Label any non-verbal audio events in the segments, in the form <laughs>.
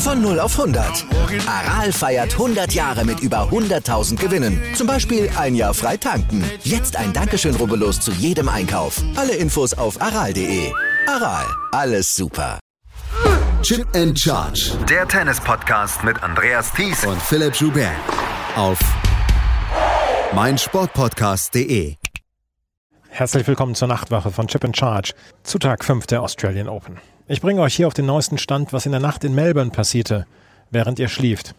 Von 0 auf 100. Aral feiert 100 Jahre mit über 100.000 Gewinnen. Zum Beispiel ein Jahr frei tanken. Jetzt ein Dankeschön, rubbellos zu jedem Einkauf. Alle Infos auf aral.de. Aral, alles super. Chip and Charge. Der Tennis-Podcast mit Andreas Thies und Philipp Joubert. Auf meinsportpodcast.de. Herzlich willkommen zur Nachtwache von Chip and Charge zu Tag 5 der Australian Open. Ich bringe euch hier auf den neuesten Stand, was in der Nacht in Melbourne passierte, während ihr schlieft.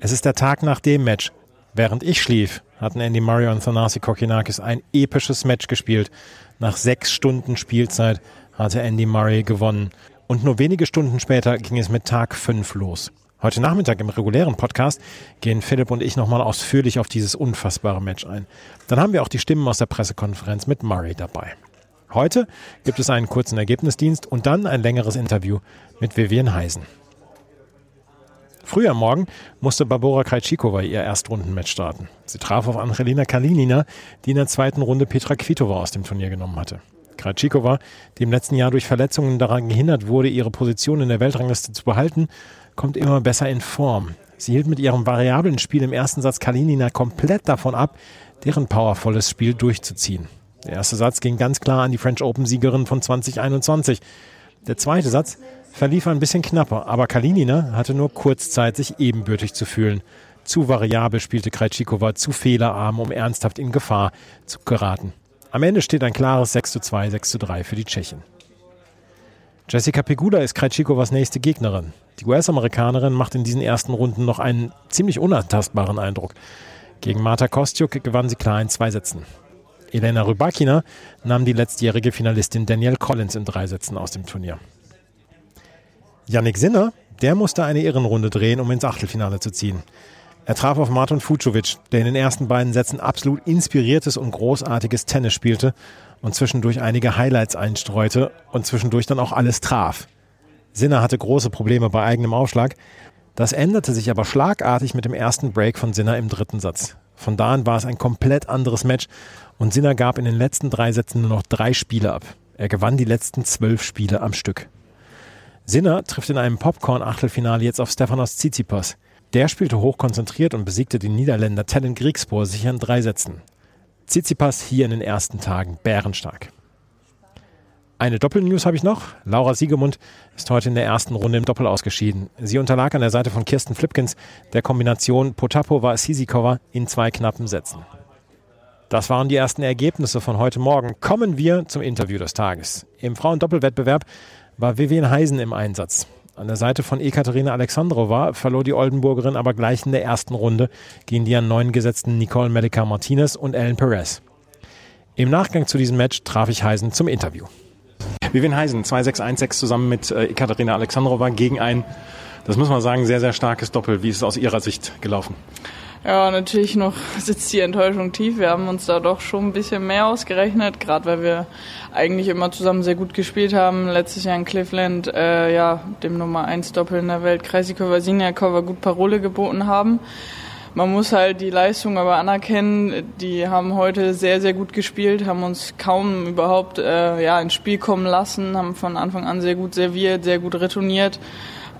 Es ist der Tag nach dem Match. Während ich schlief, hatten Andy Murray und Thanasi Kokinakis ein episches Match gespielt. Nach sechs Stunden Spielzeit hatte Andy Murray gewonnen. Und nur wenige Stunden später ging es mit Tag 5 los. Heute Nachmittag im regulären Podcast gehen Philipp und ich nochmal ausführlich auf dieses unfassbare Match ein. Dann haben wir auch die Stimmen aus der Pressekonferenz mit Murray dabei. Heute gibt es einen kurzen Ergebnisdienst und dann ein längeres Interview mit Vivian Heisen. Früh am Morgen musste Barbora Krejcikova ihr Erstrundenmatch starten. Sie traf auf Angelina Kalinina, die in der zweiten Runde Petra Kvitova aus dem Turnier genommen hatte. Krejcikova, die im letzten Jahr durch Verletzungen daran gehindert wurde, ihre Position in der Weltrangliste zu behalten, kommt immer besser in Form. Sie hielt mit ihrem variablen Spiel im ersten Satz Kalinina komplett davon ab, deren powervolles Spiel durchzuziehen. Der erste Satz ging ganz klar an die French Open-Siegerin von 2021. Der zweite Satz verlief ein bisschen knapper, aber Kalinina hatte nur kurz Zeit, sich ebenbürtig zu fühlen. Zu variabel spielte Krejcikova, zu fehlerarm, um ernsthaft in Gefahr zu geraten. Am Ende steht ein klares 6 zu 2, 6 zu 3 für die Tschechin. Jessica Pegula ist Krejcikovas nächste Gegnerin. Die US-Amerikanerin macht in diesen ersten Runden noch einen ziemlich unantastbaren Eindruck. Gegen Marta Kostiuk gewann sie klar in zwei Sätzen. Elena Rybakina nahm die letztjährige Finalistin Danielle Collins in drei Sätzen aus dem Turnier. Yannick Sinner, der musste eine Ehrenrunde drehen, um ins Achtelfinale zu ziehen. Er traf auf Martin Fucovic, der in den ersten beiden Sätzen absolut inspiriertes und großartiges Tennis spielte und zwischendurch einige Highlights einstreute und zwischendurch dann auch alles traf. Sinner hatte große Probleme bei eigenem Aufschlag. Das änderte sich aber schlagartig mit dem ersten Break von Sinner im dritten Satz. Von da an war es ein komplett anderes Match und Sinner gab in den letzten drei Sätzen nur noch drei Spiele ab. Er gewann die letzten zwölf Spiele am Stück. Sinner trifft in einem Popcorn-Achtelfinale jetzt auf Stefanos Tsitsipas. Der spielte hochkonzentriert und besiegte den Niederländer Tellen Griegspoor sicher in drei Sätzen. Tsitsipas hier in den ersten Tagen bärenstark. Eine Doppelnews habe ich noch. Laura Siegemund ist heute in der ersten Runde im Doppel ausgeschieden. Sie unterlag an der Seite von Kirsten Flipkins der Kombination Potapova-Sisikova in zwei knappen Sätzen. Das waren die ersten Ergebnisse von heute Morgen. Kommen wir zum Interview des Tages. Im Frauendoppelwettbewerb war Vivian Heisen im Einsatz. An der Seite von Ekaterina Alexandrova verlor die Oldenburgerin aber gleich in der ersten Runde gegen die an neun gesetzten Nicole Medica Martinez und Ellen Perez. Im Nachgang zu diesem Match traf ich Heisen zum Interview. Vivian Heisen, 2-6-1-6 zusammen mit äh, Ekaterina Alexandrova gegen ein, das muss man sagen, sehr, sehr starkes Doppel. Wie ist es aus Ihrer Sicht gelaufen? Ja, natürlich noch <laughs> sitzt die Enttäuschung tief. Wir haben uns da doch schon ein bisschen mehr ausgerechnet, gerade weil wir eigentlich immer zusammen sehr gut gespielt haben. Letztes Jahr in Cleveland, äh, ja, dem Nummer 1 Doppel in der Welt, Kreisikova, Siniakova gut Parole geboten haben. Man muss halt die Leistung aber anerkennen. Die haben heute sehr, sehr gut gespielt, haben uns kaum überhaupt äh, ja, ins Spiel kommen lassen, haben von Anfang an sehr gut serviert, sehr gut retourniert.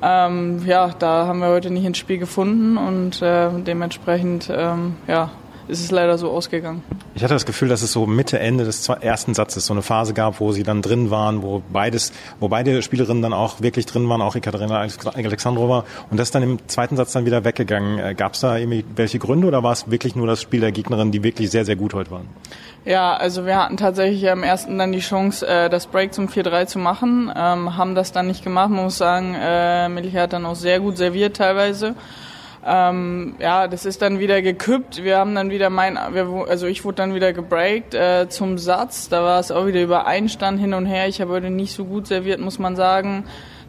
Ähm, ja, da haben wir heute nicht ins Spiel gefunden und äh, dementsprechend ähm, ja, ist es leider so ausgegangen. Ich hatte das Gefühl, dass es so Mitte, Ende des ersten Satzes so eine Phase gab, wo sie dann drin waren, wo beides, wo beide Spielerinnen dann auch wirklich drin waren, auch Ekaterina Alexandrova. Und das ist dann im zweiten Satz dann wieder weggegangen. Äh, gab es da irgendwie welche Gründe oder war es wirklich nur das Spiel der Gegnerin, die wirklich sehr, sehr gut heute waren? Ja, also wir hatten tatsächlich am ersten dann die Chance, äh, das Break zum 4-3 zu machen, ähm, haben das dann nicht gemacht. Muss sagen, äh, Melchior hat dann auch sehr gut serviert teilweise. Ähm, ja, das ist dann wieder gekippt. Wir haben dann wieder mein, also ich wurde dann wieder gebreakt äh, zum Satz. Da war es auch wieder über Einstand hin und her. Ich habe heute nicht so gut serviert, muss man sagen.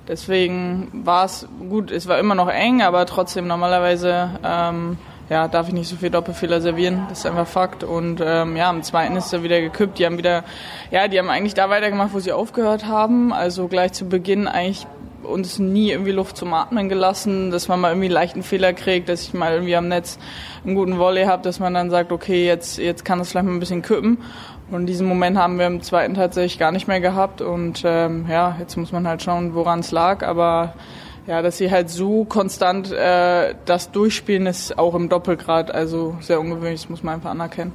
deswegen war es gut, es war immer noch eng, aber trotzdem normalerweise ähm, ja, darf ich nicht so viel Doppelfehler servieren. Das ist einfach Fakt. Und ähm, ja, im zweiten ist er wieder gekippt. Die haben wieder, ja, die haben eigentlich da weitergemacht, wo sie aufgehört haben. Also gleich zu Beginn eigentlich uns nie irgendwie Luft zum Atmen gelassen, dass man mal irgendwie leichten Fehler kriegt, dass ich mal irgendwie am Netz einen guten Volley habe, dass man dann sagt, okay, jetzt, jetzt kann das vielleicht mal ein bisschen kippen. Und diesen Moment haben wir im zweiten tatsächlich gar nicht mehr gehabt. Und ähm, ja, jetzt muss man halt schauen, woran es lag. Aber ja, dass sie halt so konstant äh, das durchspielen, ist auch im Doppelgrad also sehr ungewöhnlich, das muss man einfach anerkennen.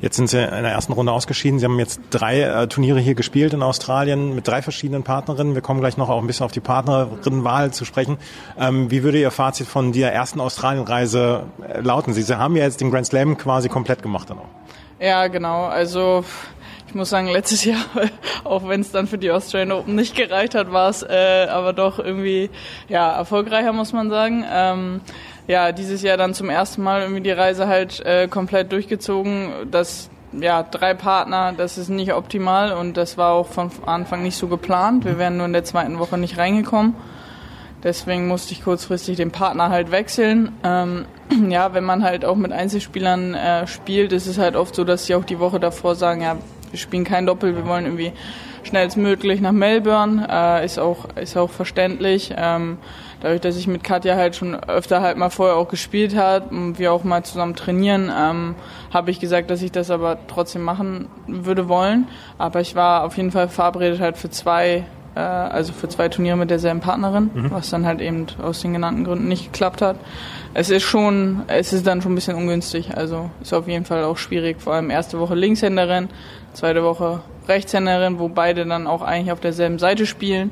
Jetzt sind Sie in der ersten Runde ausgeschieden. Sie haben jetzt drei äh, Turniere hier gespielt in Australien mit drei verschiedenen Partnerinnen. Wir kommen gleich noch auch ein bisschen auf die Partnerinnenwahl zu sprechen. Ähm, wie würde Ihr Fazit von der ersten Australienreise äh, lauten? Sie, Sie haben ja jetzt den Grand Slam quasi komplett gemacht dann auch. Ja, genau. Also ich muss sagen, letztes Jahr, <laughs> auch wenn es dann für die Australian Open nicht gereicht hat, war es äh, aber doch irgendwie ja erfolgreicher, muss man sagen. Ähm, ja, dieses Jahr dann zum ersten Mal irgendwie die Reise halt äh, komplett durchgezogen. Das ja, drei Partner, das ist nicht optimal und das war auch von Anfang nicht so geplant. Wir wären nur in der zweiten Woche nicht reingekommen. Deswegen musste ich kurzfristig den Partner halt wechseln. Ähm, <clears throat> ja, wenn man halt auch mit Einzelspielern äh, spielt, ist es halt oft so, dass sie auch die Woche davor sagen, ja, wir spielen kein Doppel, wir wollen irgendwie schnellstmöglich nach Melbourne, äh, ist auch ist auch verständlich. Ähm, dadurch, dass ich mit Katja halt schon öfter halt mal vorher auch gespielt hat und wir auch mal zusammen trainieren, ähm, habe ich gesagt, dass ich das aber trotzdem machen würde wollen. Aber ich war auf jeden Fall verabredet halt für zwei äh, also für zwei Turniere mit derselben Partnerin, mhm. was dann halt eben aus den genannten Gründen nicht geklappt hat. Es ist schon, es ist dann schon ein bisschen ungünstig. Also ist auf jeden Fall auch schwierig. Vor allem erste Woche Linkshänderin, zweite Woche Rechtshänderin, wo beide dann auch eigentlich auf derselben Seite spielen.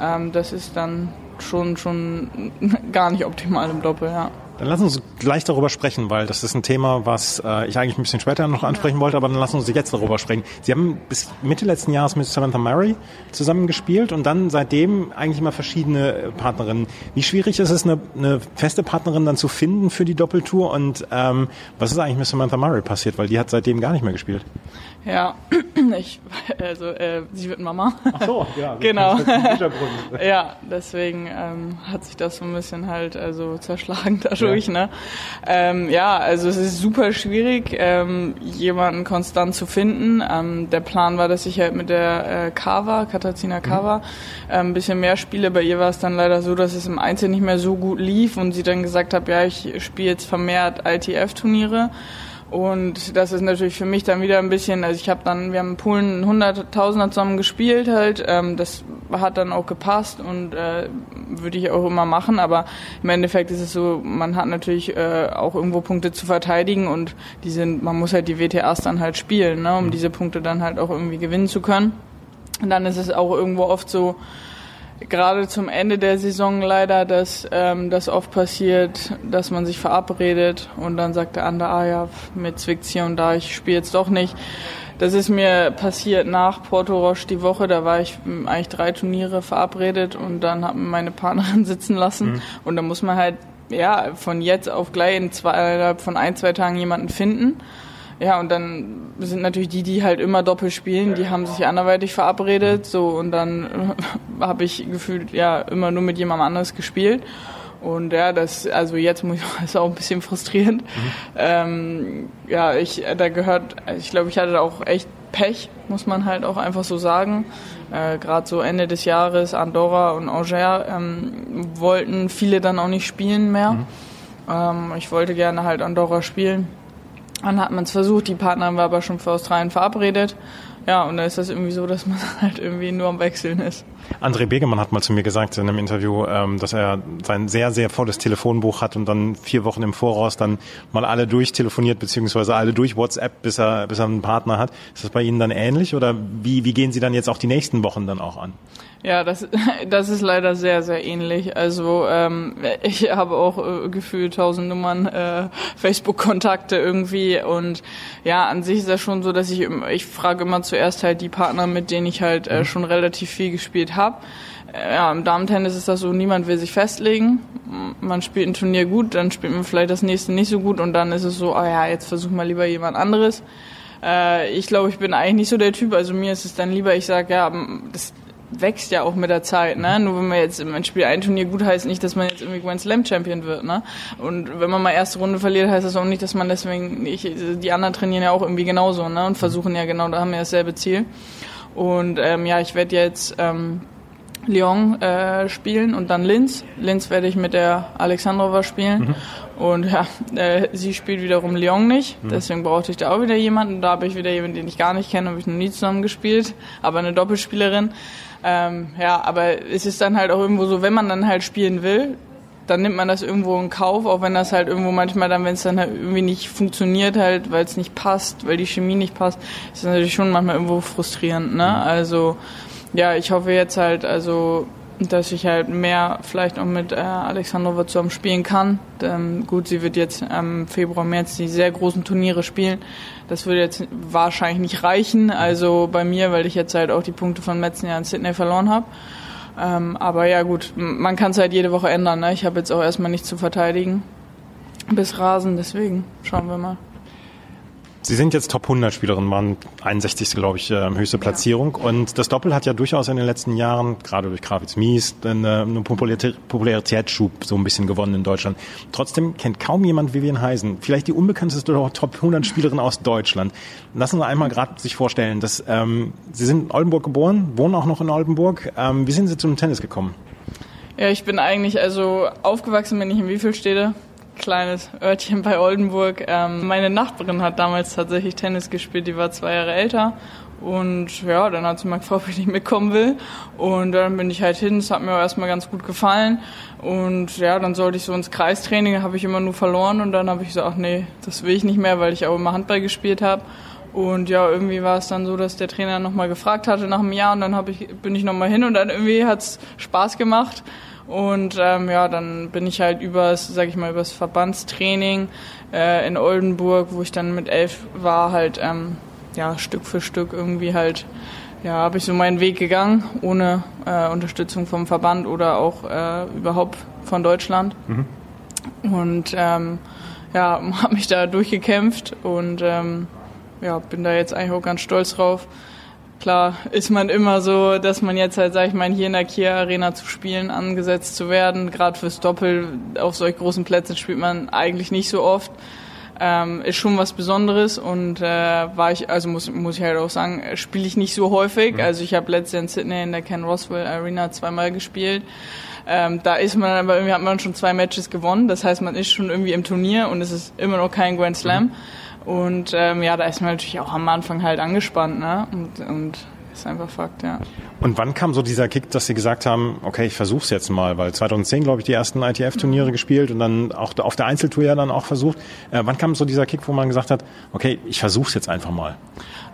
Ähm, das ist dann schon, schon <laughs> gar nicht optimal im Doppel, ja. Dann lassen Sie uns gleich darüber sprechen, weil das ist ein Thema, was äh, ich eigentlich ein bisschen später noch ansprechen wollte, aber dann lassen uns jetzt darüber sprechen. Sie haben bis Mitte letzten Jahres mit Samantha Murray zusammen gespielt und dann seitdem eigentlich immer verschiedene Partnerinnen. Wie schwierig ist es, eine, eine feste Partnerin dann zu finden für die Doppeltour und ähm, was ist eigentlich mit Samantha Murray passiert, weil die hat seitdem gar nicht mehr gespielt? Ja, <clears throat> ich, also äh, sie wird Mama. Ach so, ja. <laughs> genau. <laughs> ja, deswegen ähm, hat sich das so ein bisschen halt also zerschlagen dadurch. Ja. Ne? Ähm, ja, also es ist super schwierig, ähm, jemanden konstant zu finden. Ähm, der Plan war, dass ich halt mit der äh, Kava, Katazina Kava, mhm. ähm, ein bisschen mehr spiele. Bei ihr war es dann leider so, dass es im Einzel nicht mehr so gut lief und sie dann gesagt hat, ja, ich spiele jetzt vermehrt ITF-Turniere. Und das ist natürlich für mich dann wieder ein bisschen, also ich habe dann, wir haben in Polen Hunderttausender zusammen gespielt halt, ähm, das hat dann auch gepasst und äh, würde ich auch immer machen, aber im Endeffekt ist es so, man hat natürlich äh, auch irgendwo Punkte zu verteidigen und die sind, man muss halt die WTAs dann halt spielen, ne, um mhm. diese Punkte dann halt auch irgendwie gewinnen zu können. Und dann ist es auch irgendwo oft so, gerade zum Ende der Saison leider, dass ähm, das oft passiert, dass man sich verabredet und dann sagt der andere, ah ja, mit zwickt's hier und da, ich spiele jetzt doch nicht. Das ist mir passiert nach Porto Roche die Woche, da war ich eigentlich drei Turniere verabredet und dann hat meine Partnerin <laughs> sitzen lassen mhm. und da muss man halt ja von jetzt auf gleich in zwei, von ein, zwei Tagen jemanden finden. Ja, und dann sind natürlich die, die halt immer doppelt spielen, die haben sich anderweitig verabredet, so und dann äh, habe ich gefühlt ja immer nur mit jemandem anderes gespielt. Und ja, das, also jetzt muss ich <laughs> ist auch ein bisschen frustrierend. Mhm. Ähm, ja, ich, da gehört, ich glaube, ich hatte auch echt Pech, muss man halt auch einfach so sagen. Äh, Gerade so Ende des Jahres, Andorra und Angers ähm, wollten viele dann auch nicht spielen mehr. Mhm. Ähm, ich wollte gerne halt Andorra spielen dann hat man es versucht, die Partnerin war aber schon für Australien verabredet. Ja, und da ist das irgendwie so, dass man <laughs> halt irgendwie nur am Wechseln ist. André Begemann hat mal zu mir gesagt in einem Interview, ähm, dass er sein sehr, sehr volles Telefonbuch hat und dann vier Wochen im Voraus dann mal alle durchtelefoniert, beziehungsweise alle durch WhatsApp, bis er, bis er einen Partner hat. Ist das bei Ihnen dann ähnlich oder wie, wie gehen Sie dann jetzt auch die nächsten Wochen dann auch an? Ja, das, <laughs> das ist leider sehr, sehr ähnlich. Also ähm, ich habe auch äh, gefühlt tausend Nummern, äh, Facebook-Kontakte irgendwie und ja, an sich ist das schon so, dass ich ich frage immer zuerst halt die Partner, mit denen ich halt äh, mhm. schon relativ viel gespielt habe. Äh, ja, im Damentennis ist das so, niemand will sich festlegen. Man spielt ein Turnier gut, dann spielt man vielleicht das nächste nicht so gut und dann ist es so, oh ja, jetzt versuch mal lieber jemand anderes. Äh, ich glaube, ich bin eigentlich nicht so der Typ. Also mir ist es dann lieber, ich sage, ja, das wächst ja auch mit der Zeit, ne? Nur wenn man jetzt im Spiel ein Turnier gut heißt nicht, dass man jetzt irgendwie Grand Slam Champion wird, ne? Und wenn man mal erste Runde verliert, heißt das auch nicht, dass man deswegen nicht, die anderen trainieren ja auch irgendwie genauso, ne? Und versuchen ja genau, da haben wir dasselbe Ziel. Und ähm, ja, ich werde jetzt ähm, Lyon äh, spielen und dann Linz. Linz werde ich mit der Alexandrova spielen. Mhm. Und ja, äh, sie spielt wiederum Lyon nicht. Mhm. Deswegen brauchte ich da auch wieder jemanden. Da habe ich wieder jemanden, den ich gar nicht kenne, habe ich noch nie zusammen gespielt. Aber eine Doppelspielerin. Ähm, ja, aber es ist dann halt auch irgendwo so, wenn man dann halt spielen will, dann nimmt man das irgendwo in Kauf, auch wenn das halt irgendwo manchmal dann, wenn es dann halt irgendwie nicht funktioniert, halt, weil es nicht passt, weil die Chemie nicht passt, ist das natürlich schon manchmal irgendwo frustrierend, ne? Mhm. Also ja, ich hoffe jetzt halt, also dass ich halt mehr vielleicht auch mit äh, Alexandrova zusammen spielen kann. Ähm, gut, sie wird jetzt im Februar, März die sehr großen Turniere spielen. Das würde jetzt wahrscheinlich nicht reichen, also bei mir, weil ich jetzt halt auch die Punkte von letzten Jahr in Sydney verloren habe. Ähm, aber ja gut, man kann es halt jede Woche ändern. Ne? Ich habe jetzt auch erstmal nichts zu verteidigen bis Rasen, deswegen schauen wir mal. Sie sind jetzt Top 100 Spielerin, waren 61. glaube ich, äh, höchste Platzierung. Ja. Und das Doppel hat ja durchaus in den letzten Jahren, gerade durch Kravitz Mies, eine, einen Popularitätsschub so ein bisschen gewonnen in Deutschland. Trotzdem kennt kaum jemand Vivian Heisen. Vielleicht die unbekannteste <laughs> Top 100 Spielerin aus Deutschland. Lassen Sie einmal gerade sich vorstellen, dass ähm, Sie sind in Oldenburg geboren, wohnen auch noch in Oldenburg. Ähm, wie sind Sie zum Tennis gekommen? Ja, ich bin eigentlich, also aufgewachsen bin ich in Wievielstädte kleines Örtchen bei Oldenburg. Ähm, meine Nachbarin hat damals tatsächlich Tennis gespielt, die war zwei Jahre älter. Und ja, dann hat sie mal gefragt, ob ich nicht mitkommen will. Und dann bin ich halt hin. Es hat mir auch erstmal ganz gut gefallen. Und ja, dann sollte ich so ins Kreistraining, habe ich immer nur verloren. Und dann habe ich gesagt, nee, das will ich nicht mehr, weil ich auch immer Handball gespielt habe. Und ja, irgendwie war es dann so, dass der Trainer nochmal gefragt hatte nach einem Jahr. Und dann hab ich, bin ich nochmal hin und dann irgendwie hat's Spaß gemacht. Und ähm, ja, dann bin ich halt übers, sag ich mal, übers Verbandstraining äh, in Oldenburg, wo ich dann mit elf war, halt ähm, ja Stück für Stück irgendwie halt ja, habe ich so meinen Weg gegangen, ohne äh, Unterstützung vom Verband oder auch äh, überhaupt von Deutschland. Mhm. Und ähm, ja, <laughs> habe mich da durchgekämpft und ähm, ja, bin da jetzt eigentlich auch ganz stolz drauf, Klar ist man immer so, dass man jetzt halt, sag ich mal, hier in der Kia Arena zu spielen angesetzt zu werden. Gerade fürs Doppel auf solch großen Plätzen spielt man eigentlich nicht so oft. Ähm, ist schon was Besonderes und äh, war ich, also muss, muss ich halt auch sagen, spiele ich nicht so häufig. Mhm. Also ich habe letztes Jahr in Sydney in der Ken Roswell Arena zweimal gespielt. Ähm, da ist man aber irgendwie hat man schon zwei Matches gewonnen. Das heißt, man ist schon irgendwie im Turnier und es ist immer noch kein Grand Slam. Mhm. Und ähm, ja, da ist man natürlich auch am Anfang halt angespannt, ne? Und, und ist einfach Fakt, ja. Und wann kam so dieser Kick, dass Sie gesagt haben, okay, ich versuch's jetzt mal, weil 2010, glaube ich, die ersten ITF-Turniere mhm. gespielt und dann auch auf der Einzeltour ja dann auch versucht. Äh, wann kam so dieser Kick, wo man gesagt hat, okay, ich versuch's jetzt einfach mal?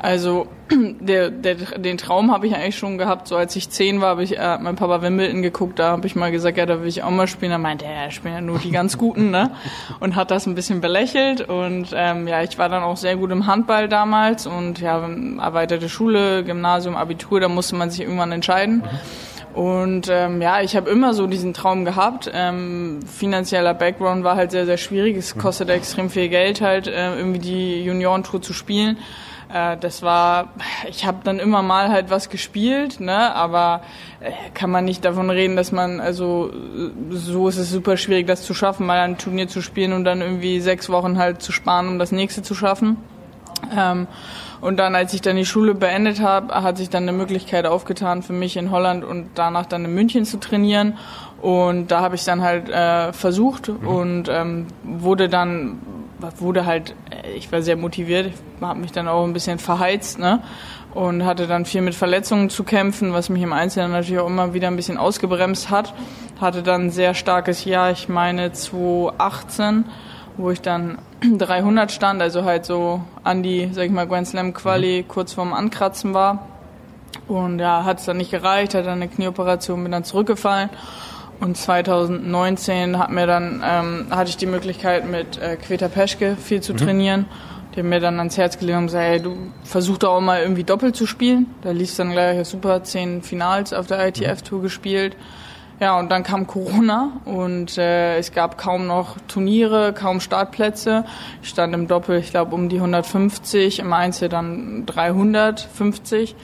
Also <clears throat> der, der, den Traum habe ich eigentlich schon gehabt, so als ich zehn war, habe ich äh, mein Papa Wimbledon geguckt, da habe ich mal gesagt, ja, da will ich auch mal spielen. Da meinte er, ja, spielen ja nur die ganz Guten, ne? <laughs> Und hat das ein bisschen belächelt und ähm, ja, ich war dann auch sehr gut im Handball damals und ja, erweiterte Schule, Gymnasium, Abitur, da musste man sich irgendwann entscheiden. Und ähm, ja, ich habe immer so diesen Traum gehabt. Ähm, finanzieller Background war halt sehr, sehr schwierig. Es kostet extrem viel Geld halt, äh, irgendwie die Juniorentour zu spielen. Äh, das war, ich habe dann immer mal halt was gespielt, ne, aber äh, kann man nicht davon reden, dass man, also so ist es super schwierig, das zu schaffen, mal ein Turnier zu spielen und dann irgendwie sechs Wochen halt zu sparen, um das nächste zu schaffen. Ähm, und dann, als ich dann die Schule beendet habe, hat sich dann eine Möglichkeit aufgetan für mich in Holland und danach dann in München zu trainieren. Und da habe ich dann halt äh, versucht mhm. und ähm, wurde dann wurde halt, äh, ich war sehr motiviert, habe mich dann auch ein bisschen verheizt, ne? Und hatte dann viel mit Verletzungen zu kämpfen, was mich im Einzelnen natürlich auch immer wieder ein bisschen ausgebremst hat. Hatte dann ein sehr starkes Jahr, ich meine 2018, wo ich dann <clears throat> 300 stand, also halt so an die, sag ich mal, Grand Slam Quali mhm. kurz vorm Ankratzen war. Und ja, hat es dann nicht gereicht, hat dann eine Knieoperation, bin dann zurückgefallen und 2019 hat mir dann, ähm, hatte ich die Möglichkeit mit äh, Queta Peschke viel zu mhm. trainieren. Die haben mir dann ans Herz gelegt und gesagt, hey, du versuch doch auch mal irgendwie doppelt zu spielen. Da lief dann gleich super, zehn Finals auf der ITF-Tour gespielt. Ja, und dann kam Corona und äh, es gab kaum noch Turniere, kaum Startplätze. Ich stand im Doppel, ich glaube, um die 150, im Einzel dann 350.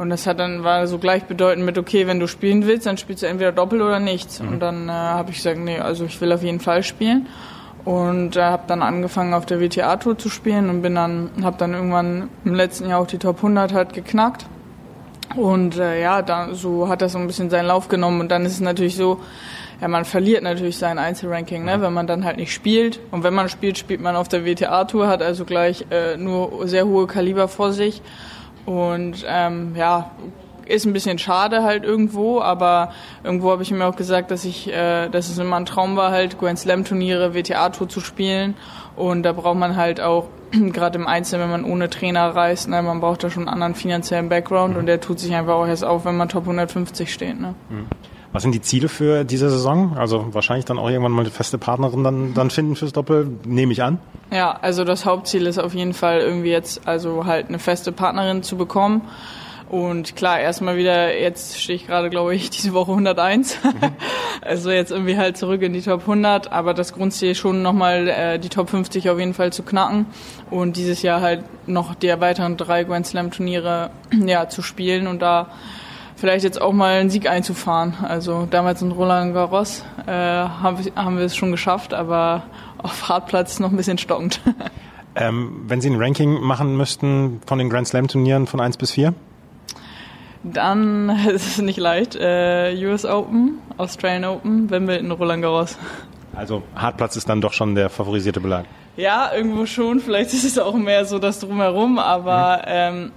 Und das hat dann war so gleichbedeutend mit, okay, wenn du spielen willst, dann spielst du entweder Doppel oder nichts. Mhm. Und dann äh, habe ich gesagt, nee, also ich will auf jeden Fall spielen. Und äh, habe dann angefangen auf der WTA-Tour zu spielen und bin dann, habe dann irgendwann im letzten Jahr auch die Top 100 halt geknackt. Und äh, ja, dann, so hat das so ein bisschen seinen Lauf genommen. Und dann ist es natürlich so, ja, man verliert natürlich sein Einzelranking, ne, wenn man dann halt nicht spielt. Und wenn man spielt, spielt man auf der WTA-Tour, hat also gleich äh, nur sehr hohe Kaliber vor sich. Und ähm, ja, ist ein bisschen schade halt irgendwo, aber irgendwo habe ich mir auch gesagt, dass ich, äh, dass es immer ein Traum war, halt Grand Slam Turniere, WTA Tour zu spielen. Und da braucht man halt auch, <clears throat> gerade im Einzel, wenn man ohne Trainer reist, ne, man braucht da schon einen anderen finanziellen Background mhm. und der tut sich einfach auch erst auf, wenn man Top 150 steht. Ne? Mhm. Was sind die Ziele für diese Saison? Also wahrscheinlich dann auch irgendwann mal eine feste Partnerin dann, dann finden fürs Doppel, nehme ich an. Ja, also das Hauptziel ist auf jeden Fall irgendwie jetzt also halt eine feste Partnerin zu bekommen. Und klar, erstmal wieder, jetzt stehe ich gerade, glaube ich, <laughs> diese Woche 101. Mhm. also jetzt irgendwie halt zurück in die Top 100. Aber das Grundziel ist schon nochmal äh, die Top 50 auf jeden Fall zu knacken. Und dieses Jahr halt noch die weiteren drei Grand Slam Turniere <clears throat> ja, zu spielen und da vielleicht jetzt auch mal einen Sieg einzufahren. Also damals in Roland Garros äh, haben wir es schon geschafft, aber auf Hartplatz noch ein bisschen stockend. <laughs> ähm, wenn Sie ein Ranking machen müssten von den Grand Slam Turnieren von 1 bis 4? Dann <laughs> ist es nicht leicht. Äh, US Open, Australian Open, Wimbledon, Roland Garros. Also Hartplatz ist dann doch schon der favorisierte Belag. Ja, irgendwo schon. Vielleicht ist es auch mehr so das drumherum, aber mhm. ähm,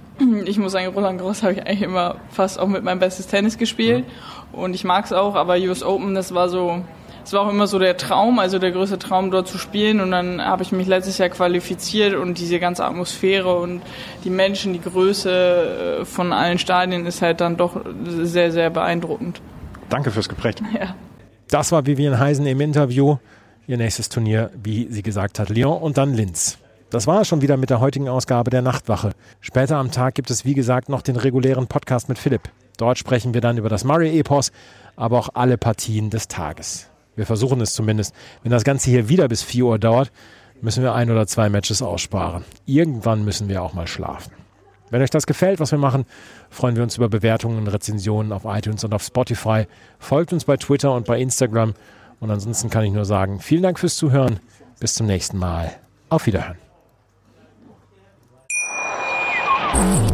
ich muss sagen, Roland Garros habe ich eigentlich immer fast auch mit meinem bestes Tennis gespielt mhm. und ich mag es auch, aber US Open, das war so, es war auch immer so der Traum, also der größte Traum dort zu spielen und dann habe ich mich letztes Jahr qualifiziert und diese ganze Atmosphäre und die Menschen, die Größe äh, von allen Stadien ist halt dann doch sehr, sehr beeindruckend. Danke fürs Gespräch. <laughs> Ja. Das war Vivian Heisen im Interview. Ihr nächstes Turnier, wie sie gesagt hat, Lyon und dann Linz. Das war es schon wieder mit der heutigen Ausgabe der Nachtwache. Später am Tag gibt es, wie gesagt, noch den regulären Podcast mit Philipp. Dort sprechen wir dann über das Murray-Epos, aber auch alle Partien des Tages. Wir versuchen es zumindest. Wenn das Ganze hier wieder bis 4 Uhr dauert, müssen wir ein oder zwei Matches aussparen. Irgendwann müssen wir auch mal schlafen. Wenn euch das gefällt, was wir machen, freuen wir uns über Bewertungen und Rezensionen auf iTunes und auf Spotify. Folgt uns bei Twitter und bei Instagram und ansonsten kann ich nur sagen, vielen Dank fürs Zuhören. Bis zum nächsten Mal. Auf Wiederhören. Bye.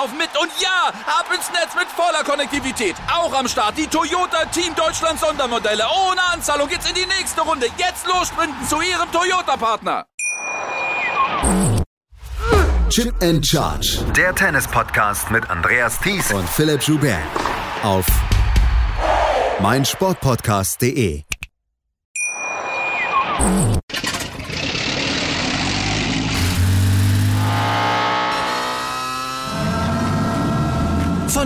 laufen mit. Und ja, ab ins Netz mit voller Konnektivität. Auch am Start die Toyota Team Deutschland Sondermodelle. Ohne Anzahlung geht's in die nächste Runde. Jetzt los sprinten zu Ihrem Toyota-Partner. Chip and Charge. Der Tennis-Podcast mit Andreas Thies und Philipp Joubert. Auf meinsportpodcast.de.